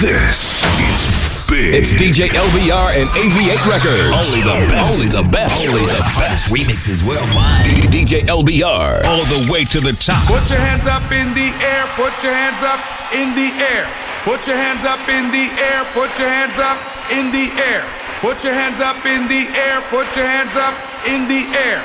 This is big. It's DJ LBR and AV8 Records. Only the best. Only the best. Only the best. Remixes worldwide. DJ LBR. All the way to the top. Put your hands up in the air. Put your hands up in the air. Put your hands up in the air. Put your hands up in the air. Put your hands up in the air. Put your hands up in the air.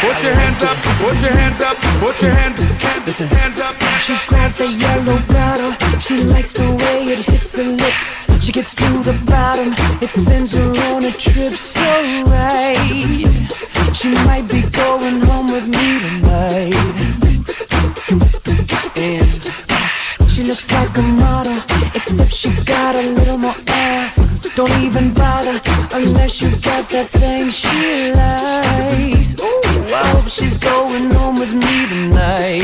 Put your hands up. Put your hands up. Put your hands hands hands up. She grabs the yellow bottle. She likes the way it hits her lips. She gets to the bottom. It sends her on a trip so right. She might be going home with me tonight. And she looks like a model, except she got a little more ass. Don't even bother unless you got that thing she likes. Ooh, I hope she's going home with me tonight.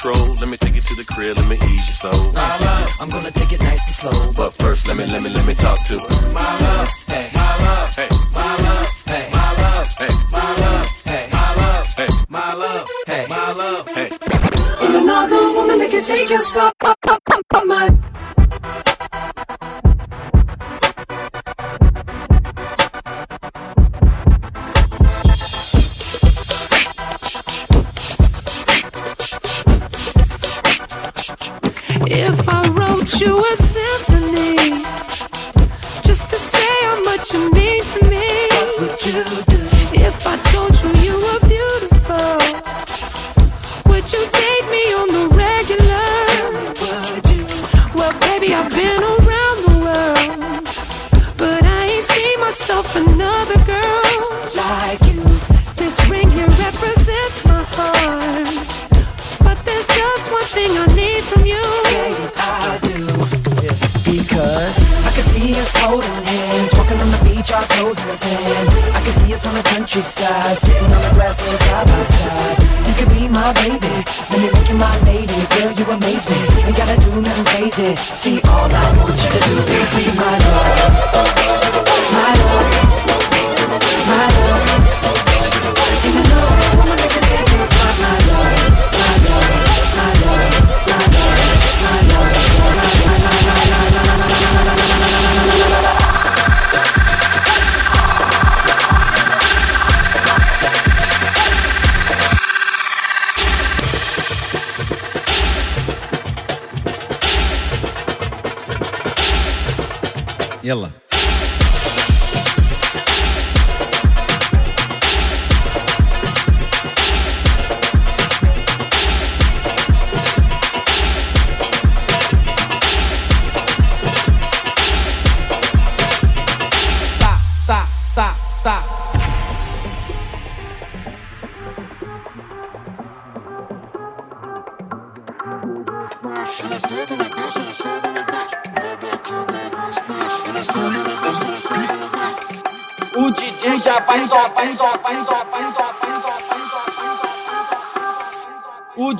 Control. Let me take you to the crib, let me ease your soul. I'm gonna ela.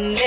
amazing.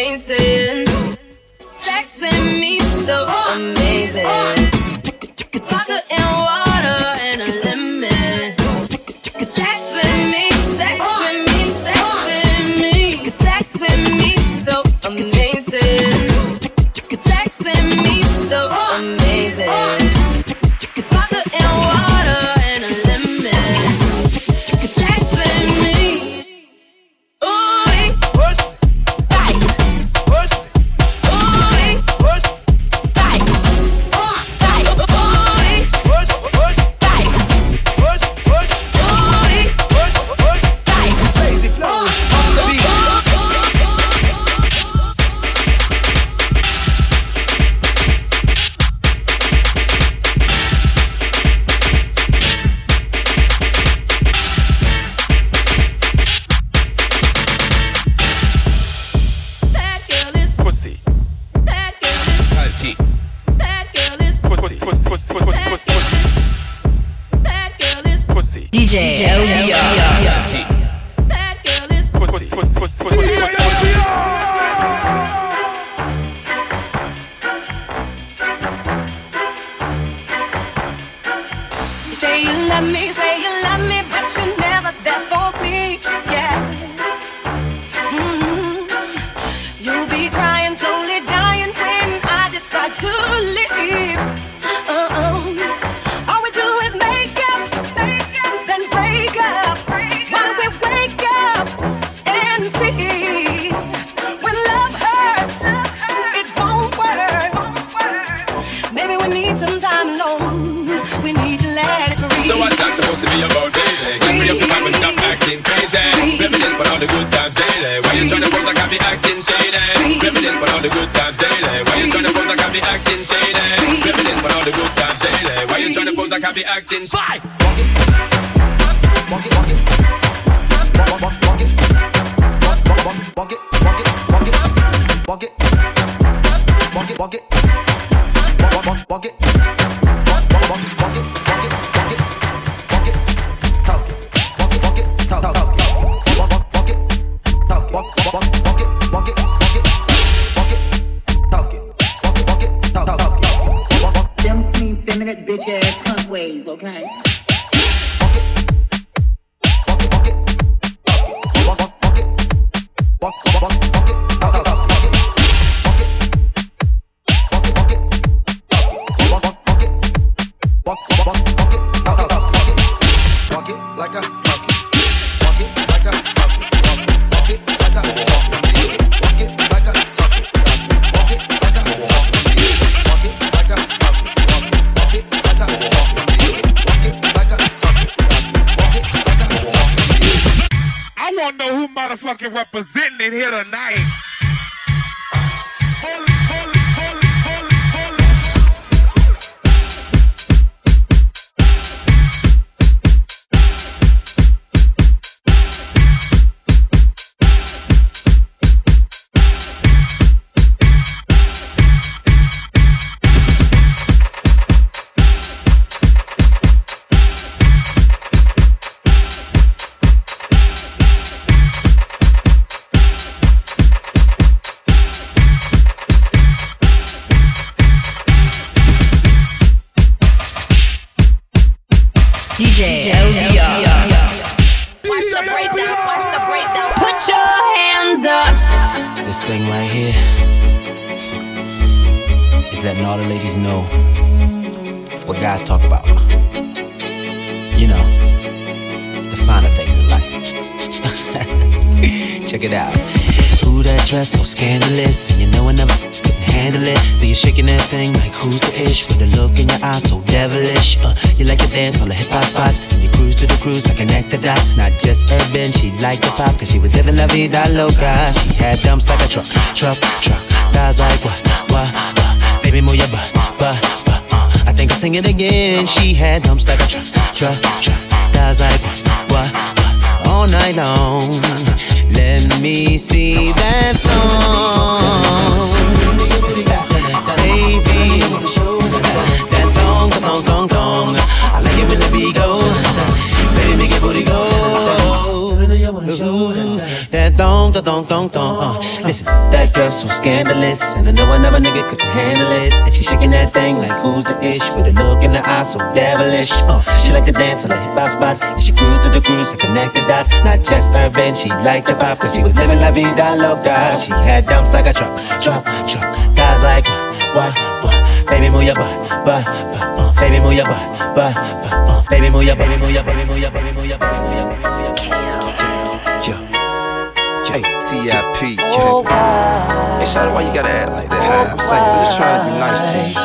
supposed to be about daily. Get free up your mind and stop acting crazy. Reminisce about all the good times daily. Why you trying to pose like I be acting shady? Reminisce about all the good times daily. Why you trying to pose like I be acting shady? Reminisce about all the good times daily. Why you trying to pose like I be acting? Bye. Walk it, walk it, walk it, walk, walk, walk it, walk, walk, walk it, walk it, walk it, walk it, walk it, walk it. Dress so scandalous, and you know I never couldn't handle it. So you're shaking that thing like who's the ish with the look in your eyes so devilish. Uh, you like to dance on the hip hop spots, and you cruise to the cruise like an actor dots. Not just urban, she liked the pop, cause she was living la vida loca. She had dumps like a truck, truck, truck. Thighs like what, what, what. Baby, move your butt, butt, butt. Uh, I think I'll sing it again. She had dumps like a truck, truck, truck. Thighs like what, what, what. All night long. Let me see that thong. Baby, that thong, thong, thong, Thong, that thong, thong, thong. Uh, listen, that girl so scandalous, and I know another nigga couldn't handle it. And she shaking that thing like who's the ish with a look in the eye so devilish. Uh, she like to dance on the hip hop spots, and she cruise to the cruise and connect the dots. Not just urban, she liked the pop, cause she was living la vida loca. She had dumps like a truck, truck, truck. Guys like what, what? Baby, move your butt, butt, butt. Uh, baby, move your butt, butt, butt. Uh, baby, move your, baby, move your, baby, move your, baby, move your, baby, move your, baby, move. Hey, T.I.P. Oh, hey, Shawty, why you gotta act like that? High? I'm saying, I'm just trying to be nice to you.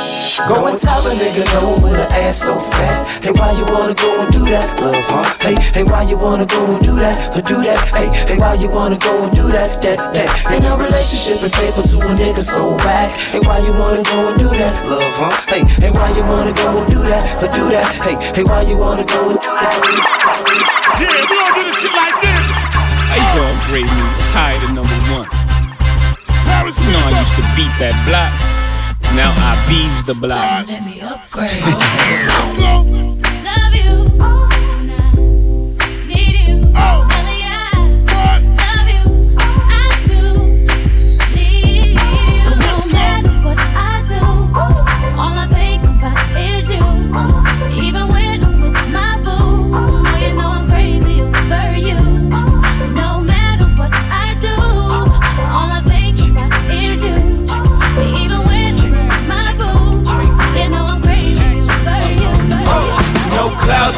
Go and tell a nigga no with an ass so fat. Hey, why you wanna go and do that, love, huh? Hey, hey, why you wanna go and do that, or do that? Hey, hey, why you wanna go and do that, that, that? Ain't no relationship is faithful to a nigga so whack. Hey, why you wanna go and do that, love, huh? Hey, hey, why you wanna go and do that, or do that? Hey, hey, why you wanna go and do that? Yeah, we don't do this shit like this. How you great me? It's higher than number one. You know I used to beat that block. Now I bees the block. Let me upgrade.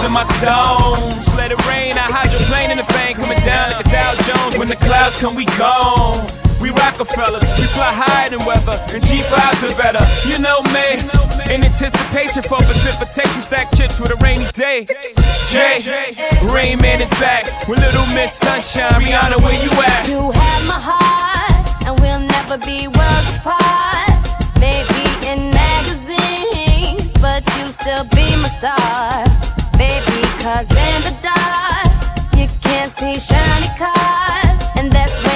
in my stones. Let it rain. I hydroplane in the bank coming down like a Dow Jones. When the clouds come, we gone. We Rockefeller, we fly higher than weather, and G5s are better. You know me, in anticipation for precipitation, stack chips with a rainy day. Jay, Rain Man is back with Little Miss Sunshine. Rihanna, where you at? You have my heart, and we'll never be worlds apart. Maybe in magazines, but you still be my star. Baby, cause in the dark, you can't see shiny cars. And that's when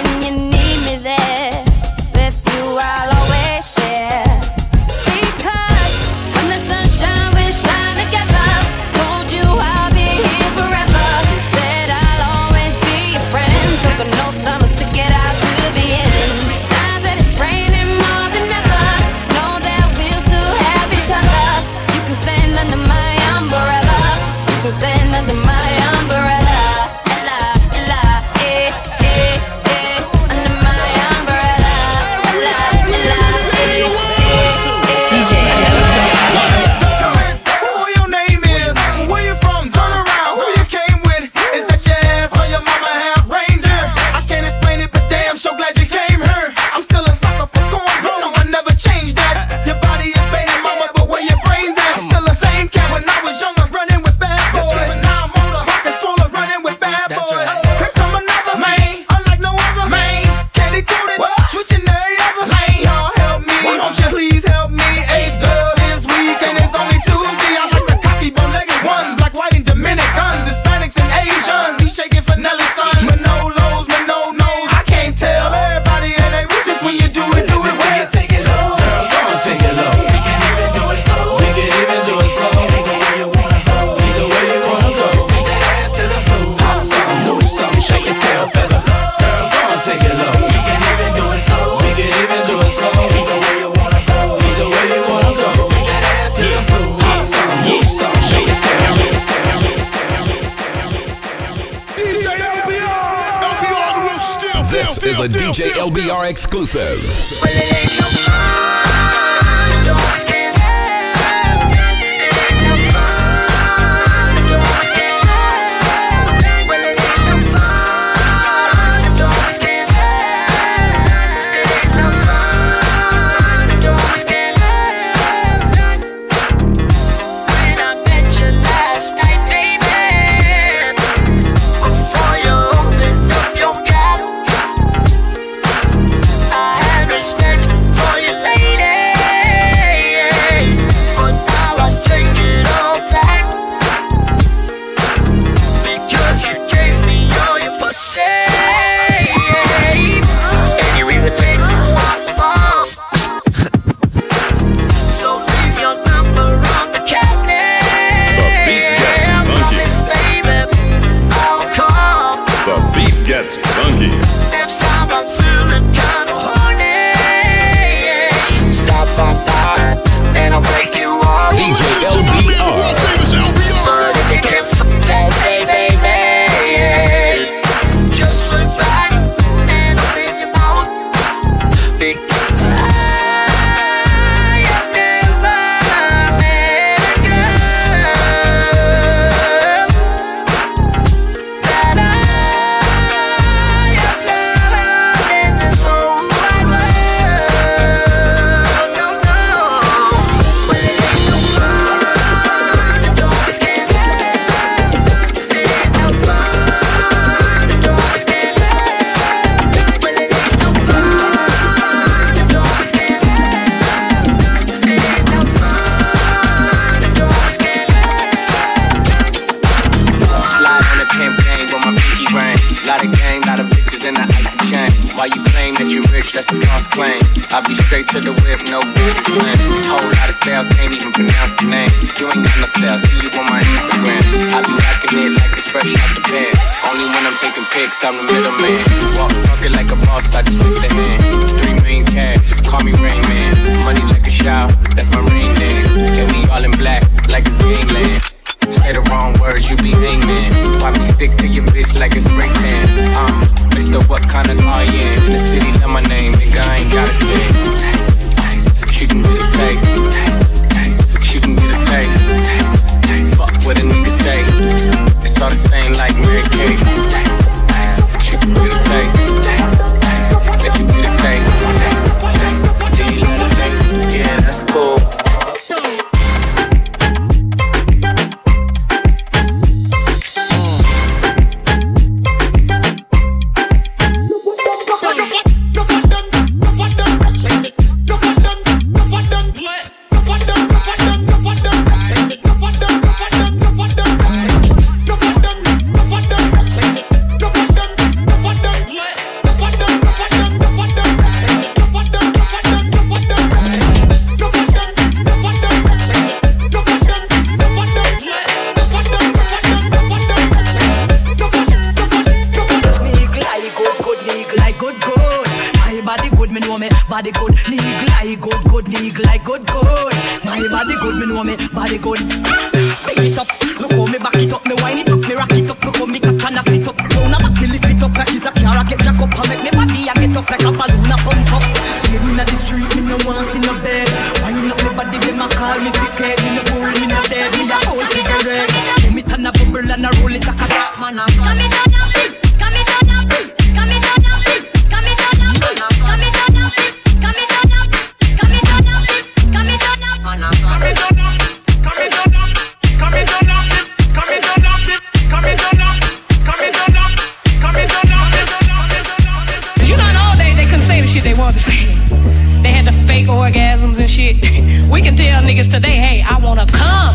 niggas today, hey, I wanna come.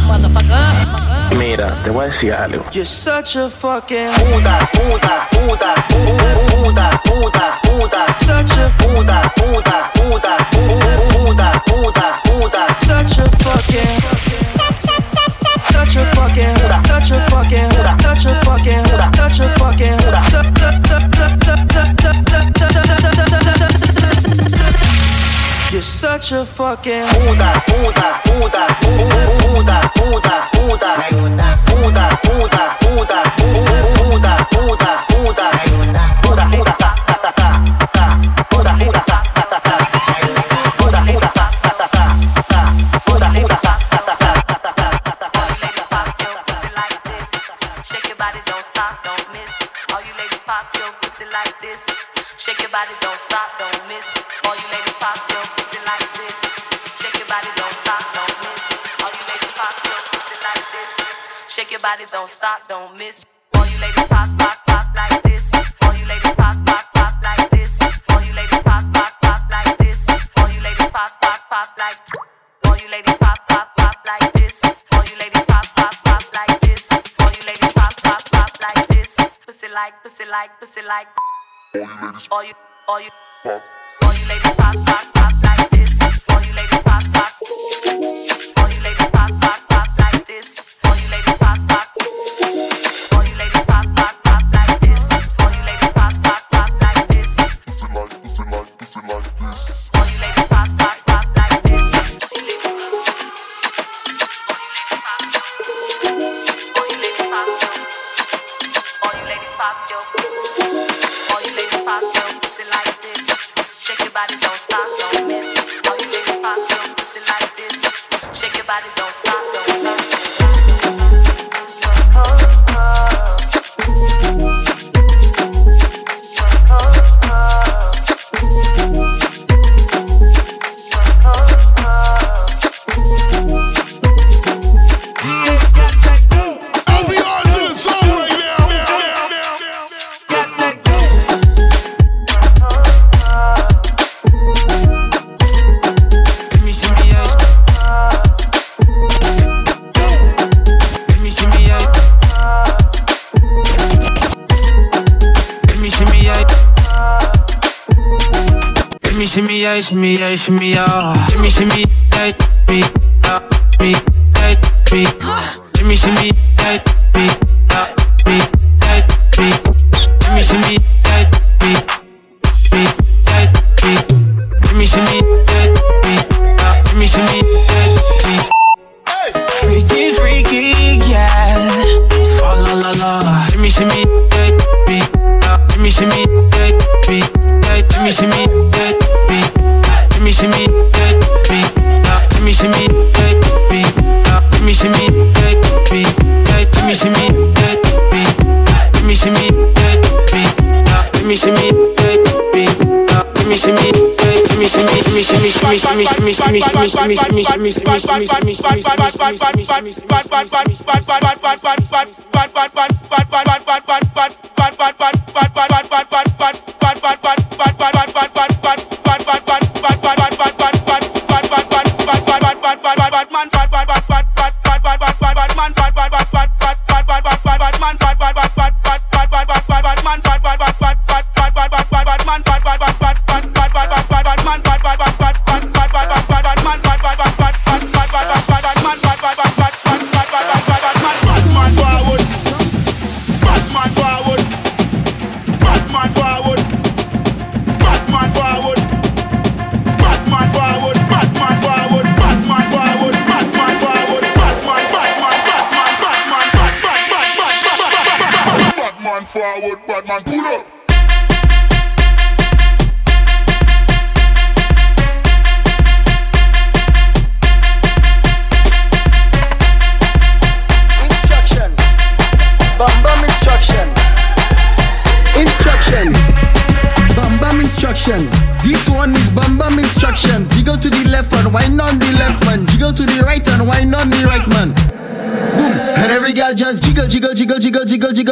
Mira, te voy a decir algo. You're such a fucking puta, puta, puta, puta, puta, puta, such a puta, puta, puta, puta, puta, puta, such a fucking. A fucking, a fucking, a fucking, a fucking, a fucking, such a fucking puta, puta, puta, puta, puta, puta, puta, puta, puta, puta, puta, puta, puta. like pussy like. All you, all you, all you ladies pop, pop, pop like this. All you ladies pop, pop. Shake your body, don't stop, don't miss. All you yeah, shimmy, yeah, shimmy, yeah. Shimmy, shimmy, yeah, me, shimmy, shimmy, shimmy, shimmy, Batman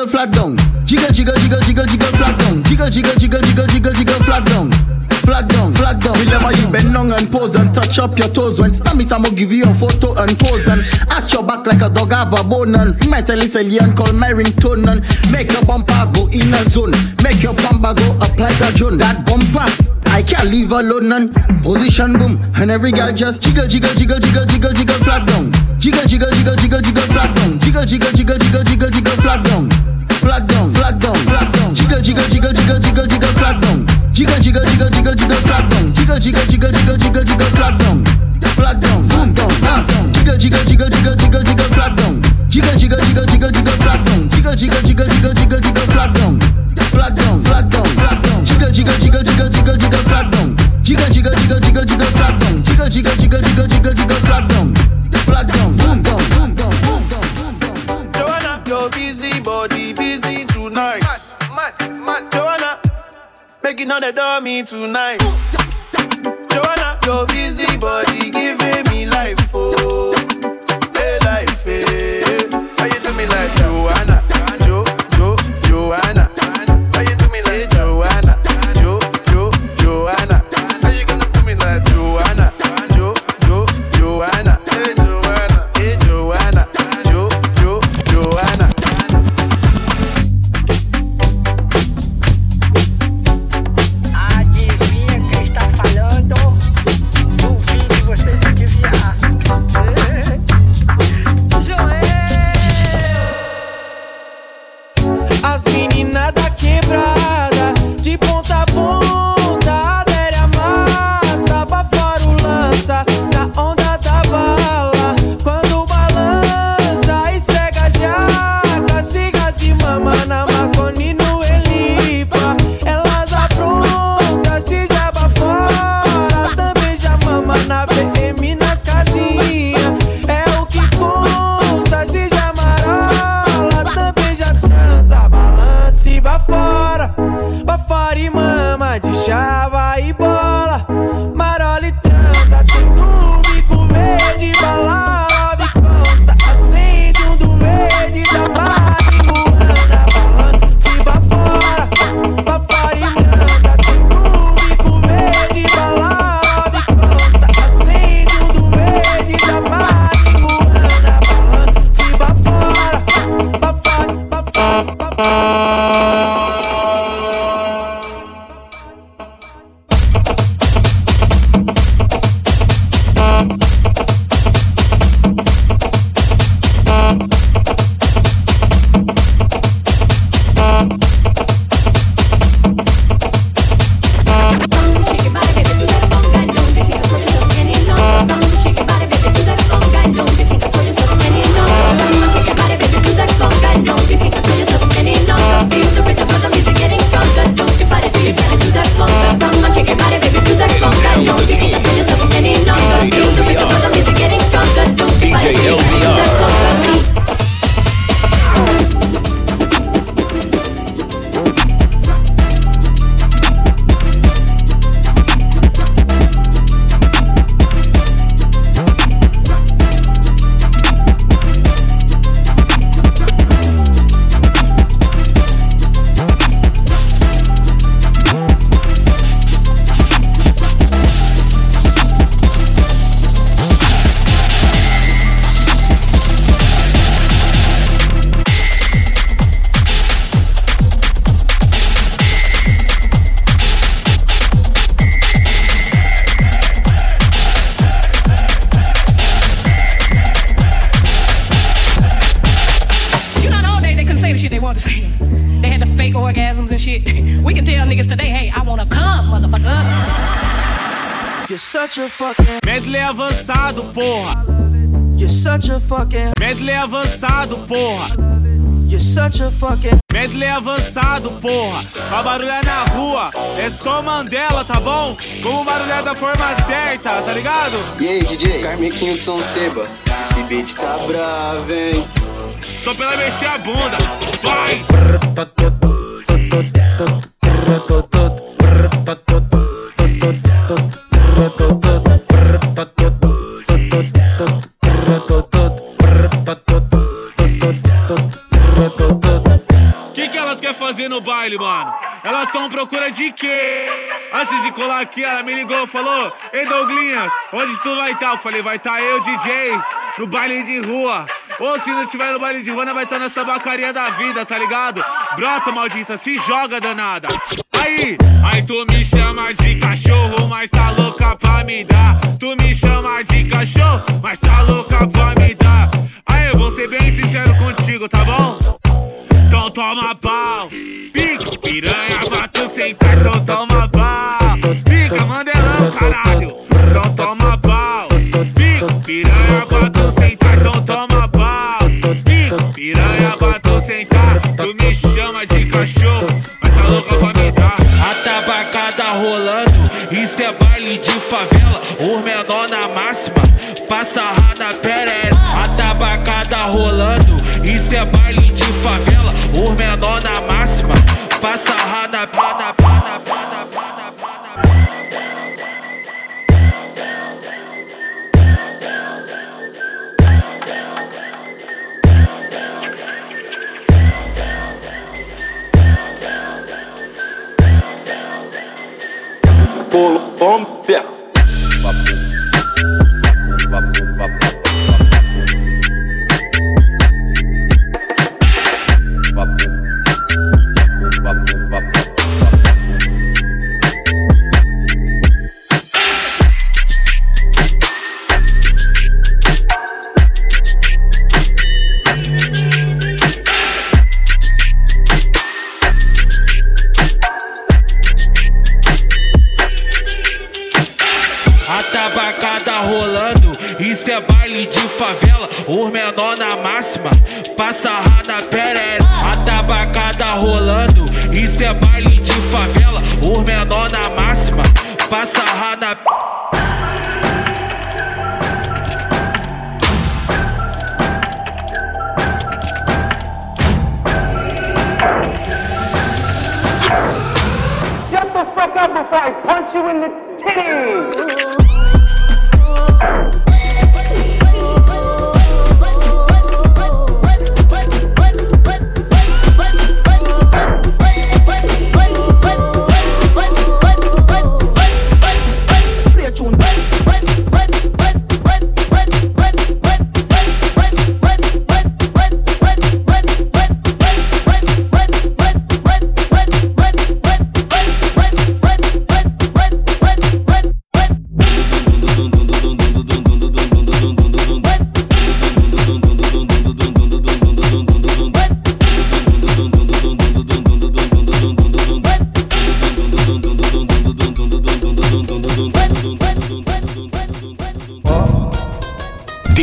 jiggle, flat down. Jiggle, jiggle, jiggle, jiggle, jiggle, flat down. Jiggle, jiggle, jiggle, jiggle, jiggle, jiggle, flat down. Flat down, flat down. Remember you bend down and pose and touch up your toes. When Stammy Samo give you a photo and pose and arch your back like a dog have a bone and my silly silly and call my ringtone and make your bumper go in a zone. Make your bumper go up like a drone. That bumper. I can't leave alone and position boom and every girl just jiggle jiggle jiggle jiggle jiggle jiggle flat down jiggle jiggle jiggle jiggle jiggle flat down jiggle jiggle jiggle jiggle jiggle jiggle flat down jiggle jiggle jiggle jiggle jiggle jiggle flat down flat down flat down flat down jiggle jiggle jiggle jiggle jiggle jiggle flat down jiggle jiggle jiggle jiggle jiggle flat down jiggle jiggle jiggle jiggle jiggle jiggle flat down flat down flat down flat down jiggle jiggle jiggle jiggle jiggle jiggle flat down jiggle jiggle jiggle jiggle jiggle flat down jiggle jiggle jiggle jiggle jiggle jiggle flat down flat down flat down flat down flat down Joanna, your busy body busy tonight. Mad, mad, mad. Joanna, making all the dummy tonight. Joanna, your busy body giving me life, oh, hey life, hey. How you do me like Joanna, Música DJ? Carmequinho de São Seba. Esse beat tá bravo, hein? Só pela mexer a bunda. Vai! Baile, mano? Elas estão procura de quê? Antes de colar aqui, ela me ligou, falou: Ei, Douglinhas, onde tu vai estar? Eu falei: Vai estar eu, DJ, no baile de rua. Ou se não tiver no baile de rua, vai estar nas tabacarias da vida, tá ligado? Brota, maldita, se joga, danada. Aí, aí tu me chama de cachorro, mas tá louca pra me dar. Tu me chama de cachorro, mas tá louca pra me dar. Aí, eu vou ser bem sincero contigo, tá bom? Então toma pau, então toma pau. Pica, mandelão, caralho, então toma pau. Pica, piranha, tu sentar, então toma pau. Pica, piranha, tu sentar, tu me chama de cachorro, mas tá louca pra me dar. A tabacada rolando, isso é baile de favela. Os menor na máxima, passa rá na perere. A tabacada rolando, isso é baile isso é baile de favela. Os menor na máxima, passa rá na Shut the fuck up before I punch you in the titties!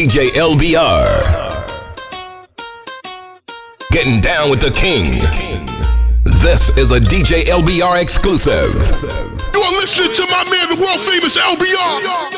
DJ LBR. Getting down with the king. This is a DJ LBR exclusive. You are listening to my man, the world famous LBR.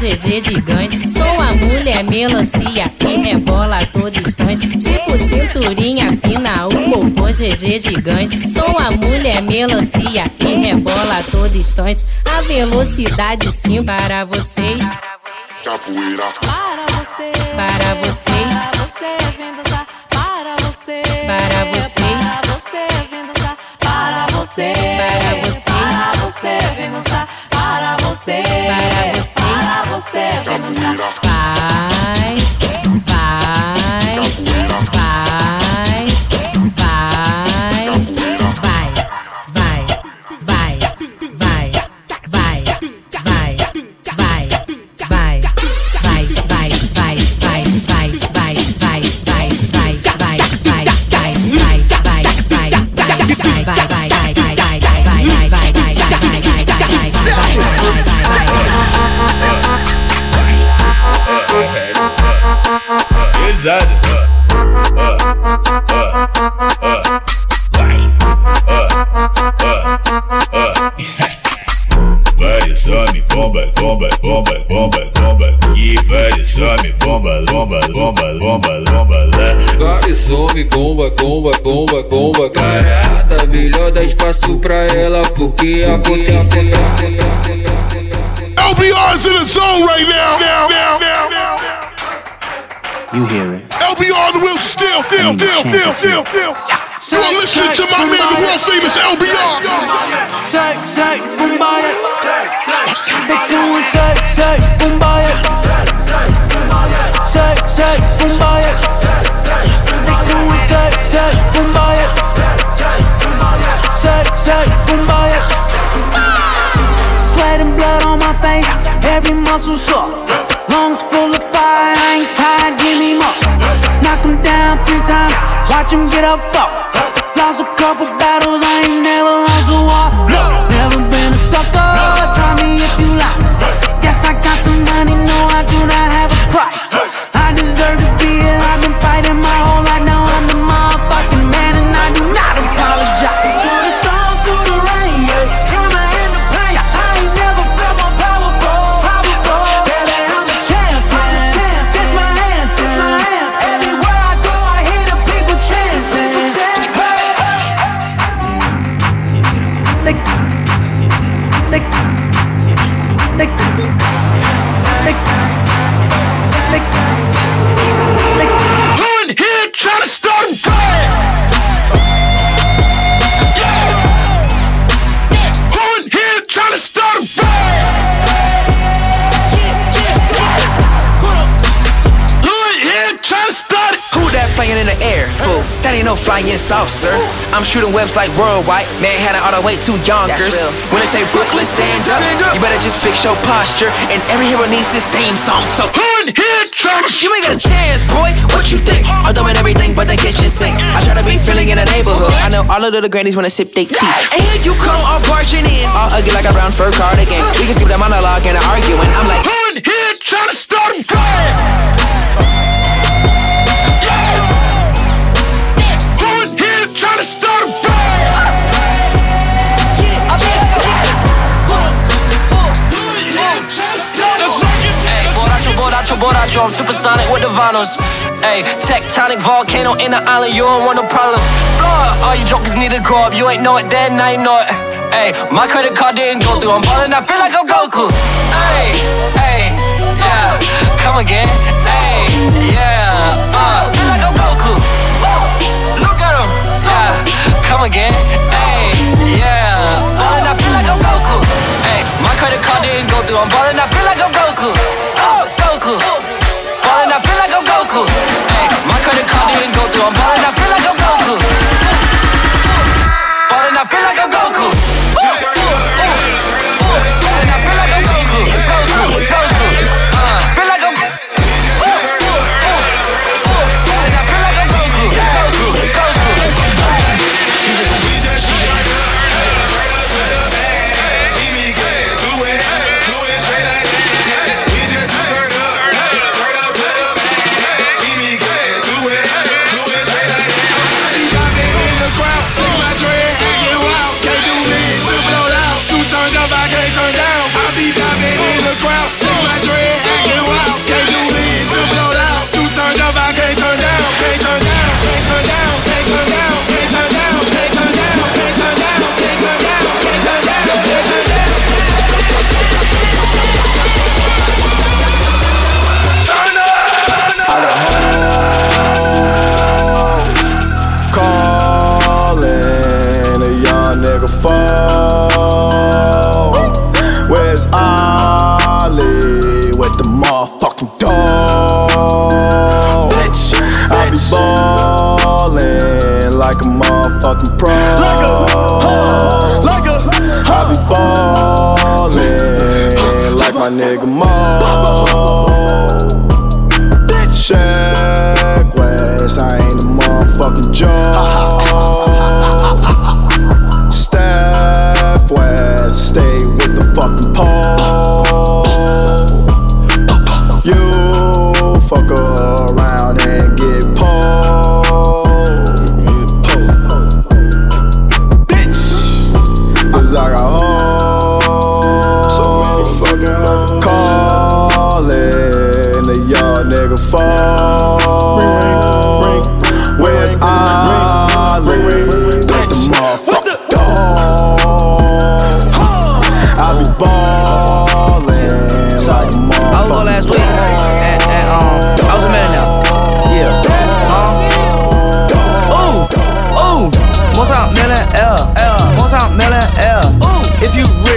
GG gigante. Sou a mulher melancia que rebola a todo instante. Tipo cinturinha fina, o popô GG gigante. Sou a mulher melancia que rebola a todo instante. A velocidade sim para vocês. Capoeira. Para você. Para vocês. Para você vem dançar. Para você. Para vocês. Para você vem dançar. Para você. Para vocês. Para você vem dançar. Para você. Para você vai, potência LBR's in the zone right now. You hear it. LBR on the wheel still, still, still, still, still, still. You are listening to my man, the world famous LBR. In the air? Who? That ain't no flying saucer. I'm shooting webs like worldwide. Manhattan all the way to Yonkers. real. When they say Brooklyn, stand up. You better just fix your posture. And every hero needs his theme song. So who in here trying? You ain't got a chance, boy. What you think? I'm doing everything but the kitchen sink. I try to be feeling in the neighborhood. I know all the little grannies wanna sip their tea. And here you come all barging in, all ugly like a brown fur cardigan. We can skip the monologue and the arguing. I'm like, Who in here trying to start a riot? To start a borracho, borracho, borracho, I'm supersonic with the vinyls. Hey, tectonic volcano in the island, you don't want no problems. Blow all you jokers need to grow up. You ain't know it then, now you know it. Hey, my credit card didn't go through. I'm ballin', I feel like I'm Goku. Hey, hey, yeah, come again. Hey, yeah, uh, come again. Hey, yeah, ballin', I feel like I'm Goku. Hey, my credit card didn't go through. I'm ballin', I feel like I'm Goku. Oh, Goku. Ballin', I feel like I'm Goku.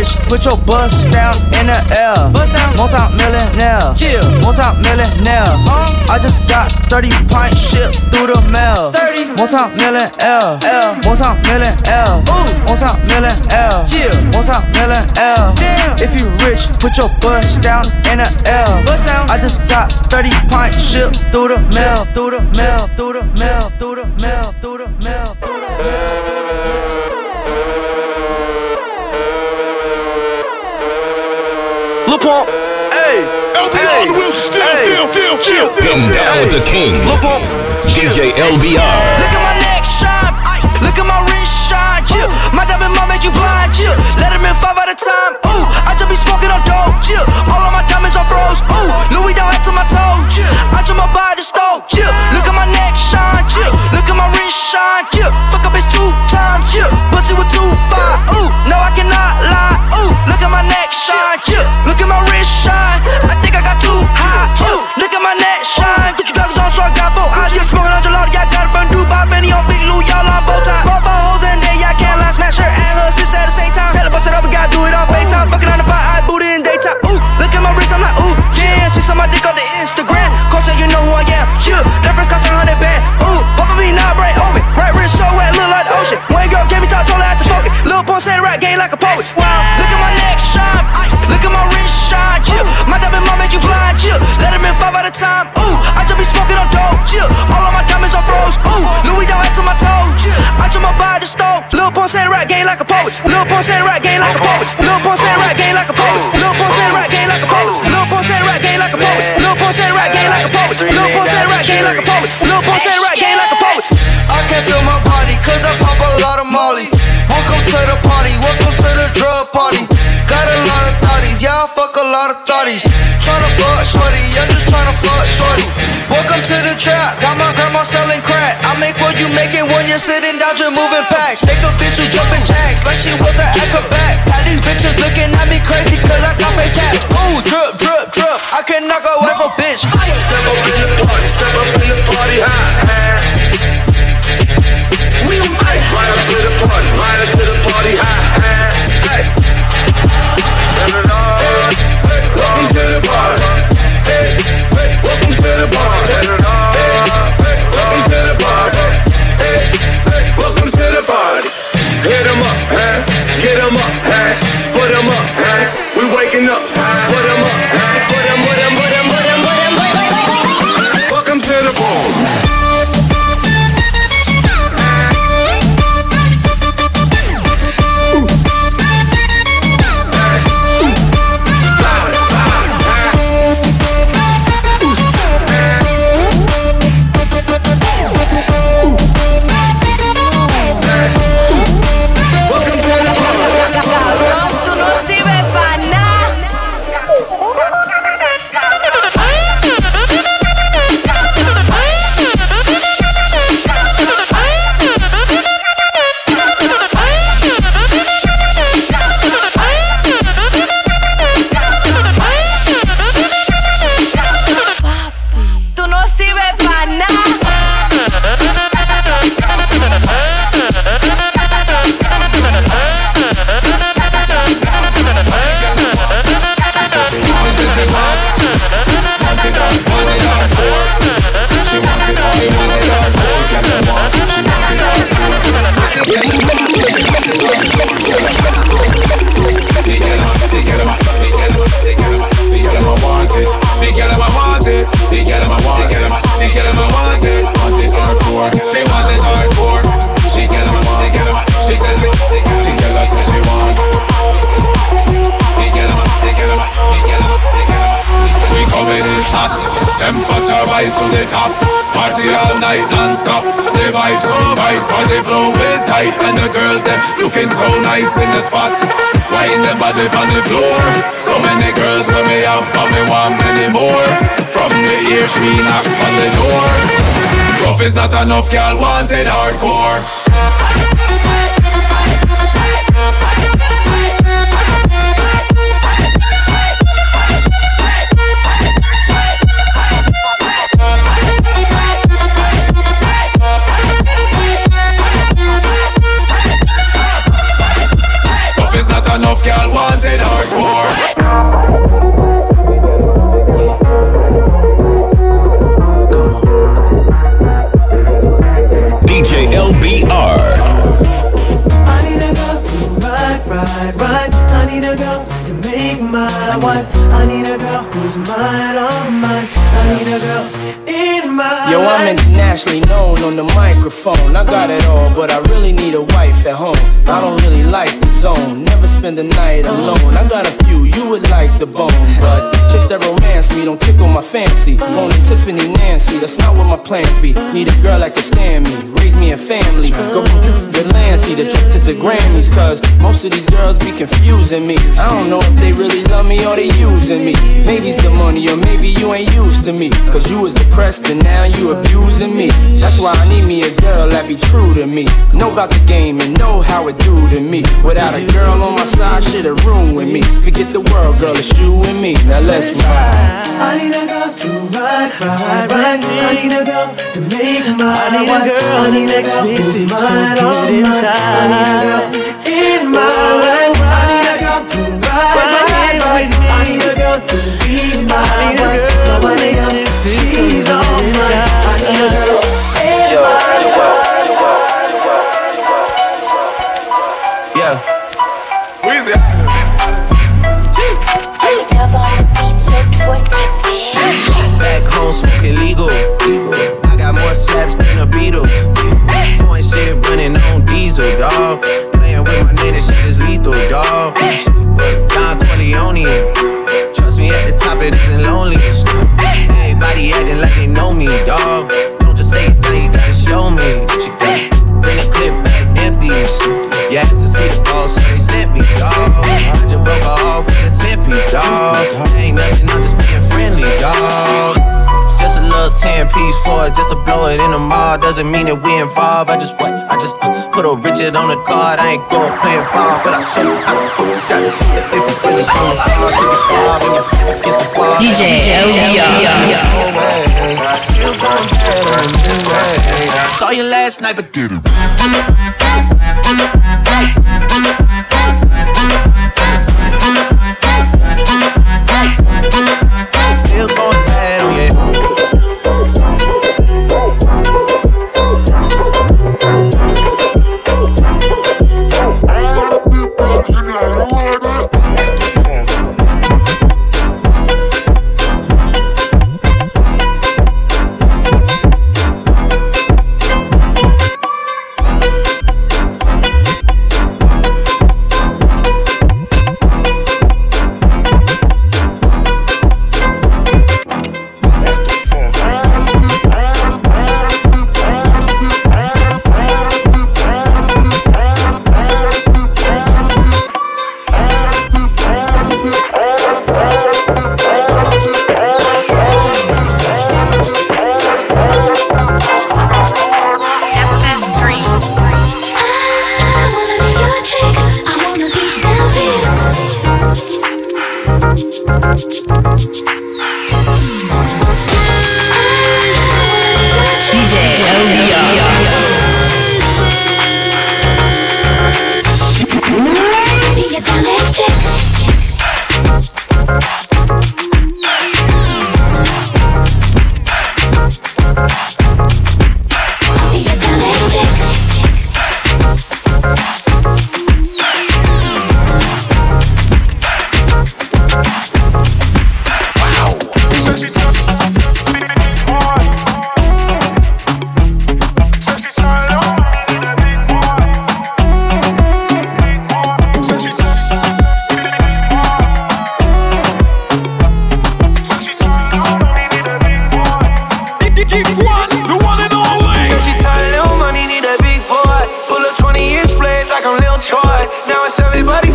Rich, put your bust down in the air. Bust down, multi-millionaire. Yeah, multi-millionaire. Uh, I just got 30 pint shipped through the mail. 30, multi-million L, L, multi-million L. Ooh, multi-million L. Yeah, multi-million L. Damn, if you rich, put your bust down in the air. Bust down, I just got 30 pint shipped through the mail, through the mail, through the mail, through the mail, through the mail, through the mail. Lil Pump, hey, LBR on the wheels, still, still, still, still. Come down with the king. DJ LBR. Look at my neck shine, look at my shine, yeah. My diamond mom make you blind, yeah. Let him in five at a time, ooh. I just be smoking on dope, yeah. All of my diamonds are froze, ooh. Louis down head to my toe, yeah. I just my body stove, yeah. Look at my neck shine, yeah. Look at my wrist shine, yeah. Fuck up his two times, yeah. Pussy with two five, ooh. No, I cannot lie, ooh. Look at my neck shine, yeah. Look at my wrist shine. I think I got too high, ooh. Look at my neck shine. You goggles on, so I got four eyes. Yeah, smoking on gelato, yeah, got it from Dubai. Benny on Big On the Instagram. Coach said, you know who I am. Yeah, first cost a hundred band. Ooh, Papa me now, break open. Right wrist so wet, look like the ocean. One girl gave me top, told her after smoking. Lil Pump said rap game like a poet. Wow, look at my neck shine. Look at my wrist shine. Yeah, my diamond mom make you blind. Yeah, let him in five at a time. Ooh, I just be smoking on dope. Yeah, all of my diamonds are froze. Ooh, Louis down to my toe. Yeah, I just my body stove. Lil Pump said rap game like a poet. Lil Pump said rap game like a poet. Lil Pump said rap game like a poet. Poet. Lil Pump said rap game like a poet. Lil Pump said rap game like a poet. Lil Pump said rap game like a poet. I can't feel my body cause I pop a lot of molly. Welcome to the party, welcome to the drug party. Got a lot of thotties, yeah, I fuck a lot of thotties. Tryna fuck shorty, I'm just tryna fuck shorty. Welcome to the trap, got my grandma selling crack. I make what you making when you're sitting down just moving packs. Make a bitch who jumping jacks like she was an acrobat. Got these bitches looking at me crazy cause I got face tats. Ooh, drip, drip, drip, I can knock a wife a bitch. Step up in the party, step up in the party high. him up. And the girls them looking so nice in the spot. Wine them body on the floor. So many girls when me have, but me want many more. From the ear tree knocks on the door. Rough is not enough, girl wanted hardcore. Internationally known on the microphone. I got it all, but I really need a wife at home. I don't really like the zone, never spend the night alone. I got a few, you would like the bone, but chicks that romance me don't tickle my fancy. Only Tiffany Nancy, that's not what my plans be. Need a girl that can stand me, most of these girls be confusing me. I don't know if they really love me or they using me. Maybe it's the money, or maybe you ain't used to me. Cause you was depressed and now you abusing me. That's why I need me a girl that be true to me. Know about the game and know how it do to me. Without a girl on my side, shit'll ruin with me. Forget the world, girl, it's you and me. Now let's ride. I need a girl to ride, ride, ride. I need a girl to make my I need a girl I need a that girl makes me who's feel so mine, good all inside. I need a girl in my life. I need a girl to ride, ride, ride. I need a girl to be my wife. Nobody else, she's all mine. I need a girl in my life. Yeah. Weezy. Back home smoking legal. I got more slaps than a beetle. Foreign shit running on diesel, dog. Nigga, shit is lethal, dog. Don Corleone. Trust me, at the top it isn't lonely. Everybody acting like they know me, dog. Don't just say it, now you gotta show me. She got bring the clip back empty. You asked to see the boss, so they sent me, dog. I just broke off with a 10 piece, dog. Ain't nothing, I'm just being friendly. It's Just a little 10 piece for it, just to blow it in the mall. Doesn't mean that we involved. I just what? I just uh, put a Richard on the card. I ain't gon' play ball, but I'll show you how to fuck that. If you really to ball, take it far, your back against the wall. DJ LBR. Still going better than you, man. Saw you last night, but did it.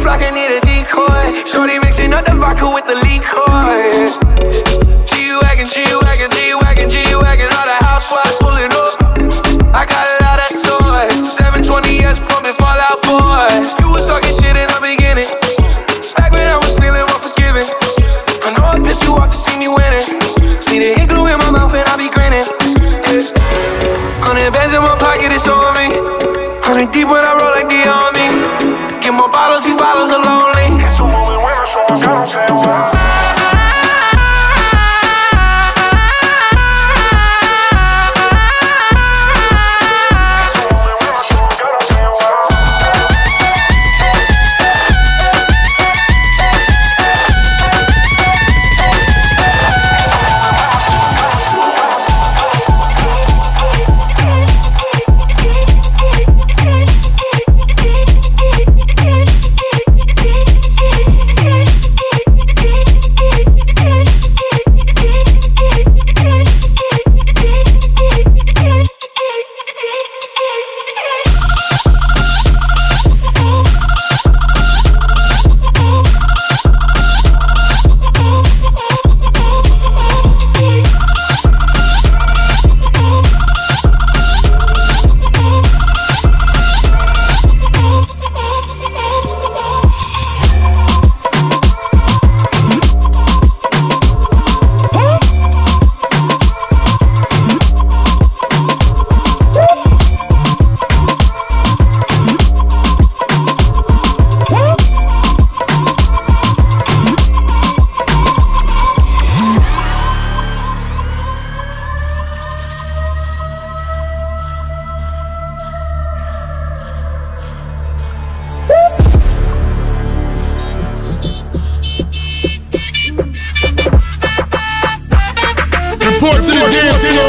like I need a decoy. Shorty mixing up the vodka with the liquor. to the dance, you know?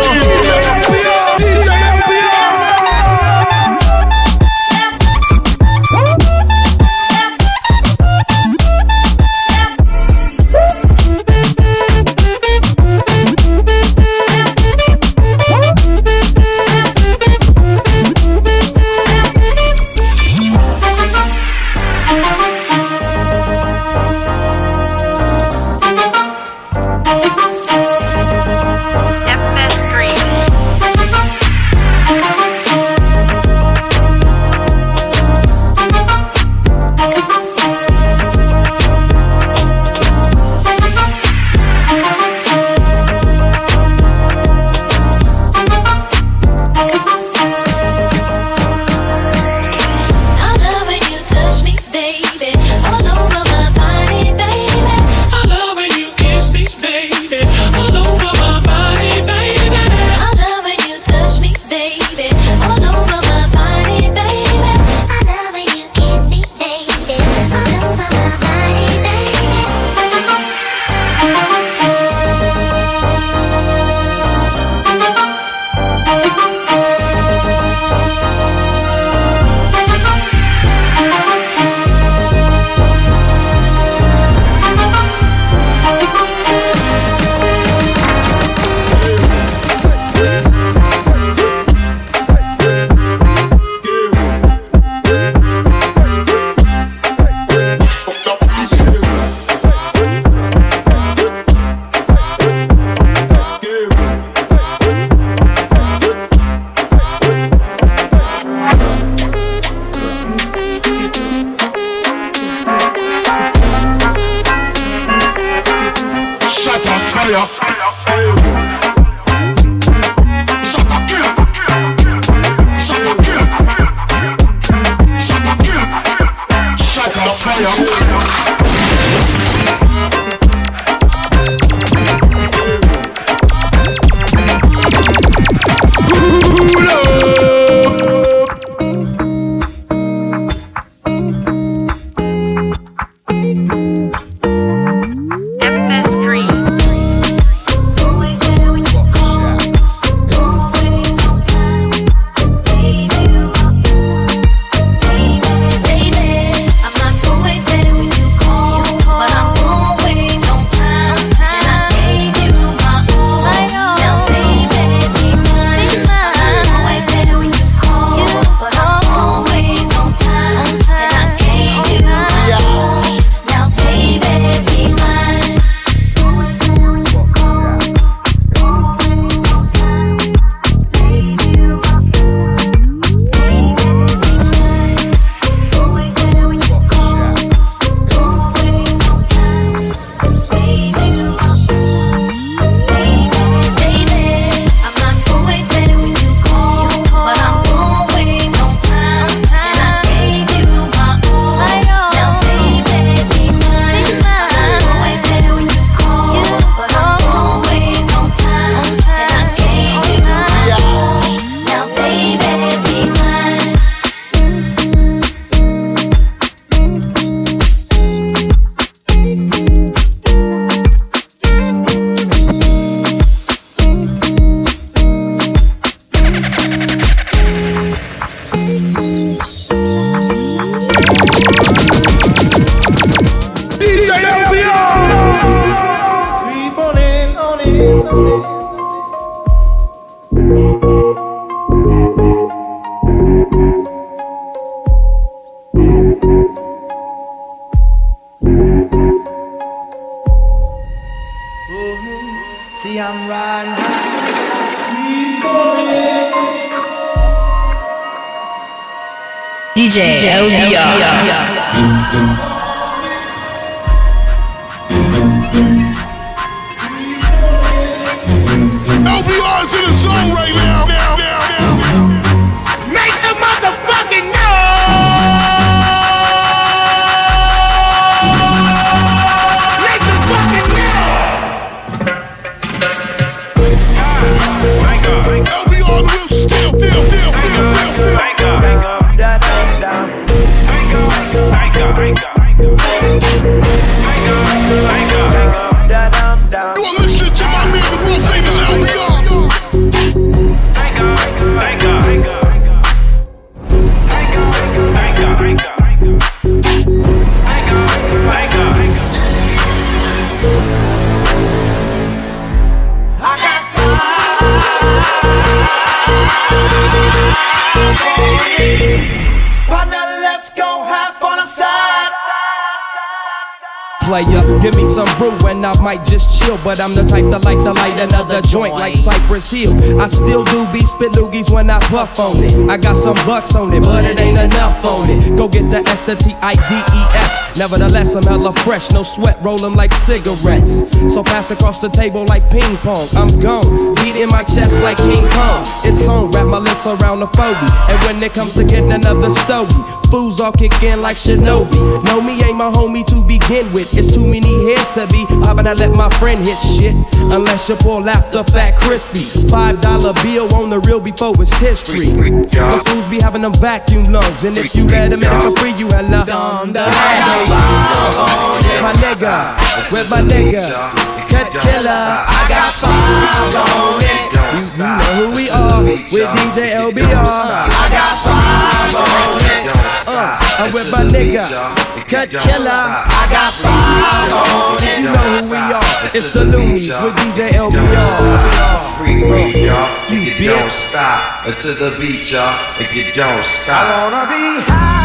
Do be spit loogies when I puff on it. I got some bucks on it, but it ain't enough on it. Go get the S, the T, I, D, E, S. Nevertheless, I'm hella fresh, no sweat, roll 'em like cigarettes. So pass across the table like ping pong. I'm gone, beat in my chest like King Kong. It's on, wrap my lips around the 40. And when it comes to getting another stogie, fools all kick in like Shinobi. No, me ain't my homie to begin with. It's too many heads to be. How about I let my friend hit shit? Unless you pull out the fat crispy. Five dollar on the real before it's history. Cause fools be having them vacuum lungs. And if you let them in it free, you hella. My nigga, with my nigga, cut killer. I got five on it. You, you know who we are with DJ LBR. I got five on it. I'm with my nigga, cut killer. I got five on. You know who we are. It's the Luniz with DJ LBR. Free, y'all. You If you don't bitch. stop until the beat, y'all. If you don't stop. I wanna be high,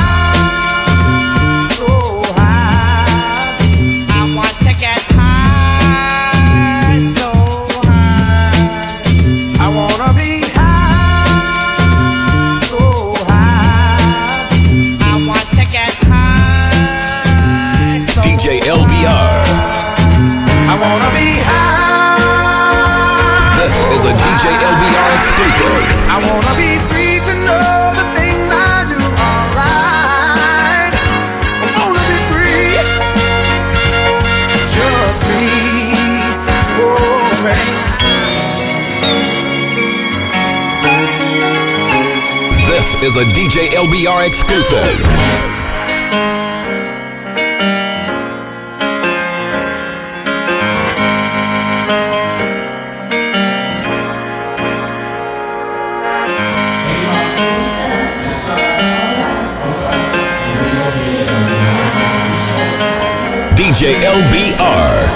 is a DJ LBR exclusive. I wanna be free to know the things I do. I wanna be free. Just me. Oh, This is a DJ LBR exclusive. LBR.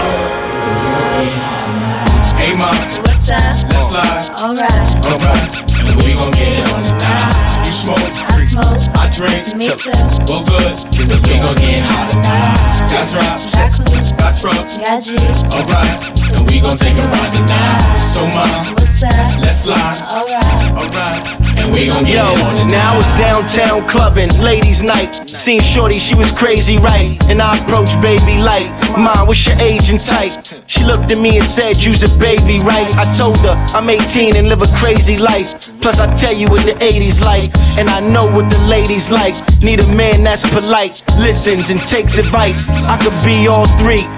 Hey, ma, What's up? let's slide. Alright. Alright, and we gon' get it on tonight. You smoke, I smoke. I drink. Me too. Well, good, because we gon' get hot tonight. Got drops, Got coops. got trucks. Got G's. Alright, and we gon' take a ride tonight. So, ma, What's up? let's slide. Alright. Alright, and we gon' get Yo, it on tonight. now it's downtown clubbing, ladies' night. Seen Shorty, she was crazy, right? And I approached baby light. Mom, what's your age and type? She looked at me and said, You's a baby, right? I told her I'm 18 and live a crazy life. Plus, I tell you what the 80s like, and I know what the ladies like. Need a man that's polite, listens and takes advice. I could be all three.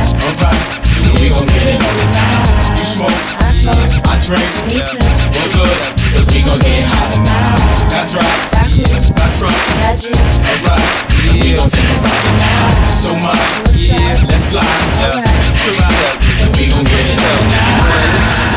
Alright, we gon' get it on. You smoke, I drink. Well, good, gon' get right. Right. We gon' ride now. So much. Yeah, let's slide. Yeah. We gon' get it now.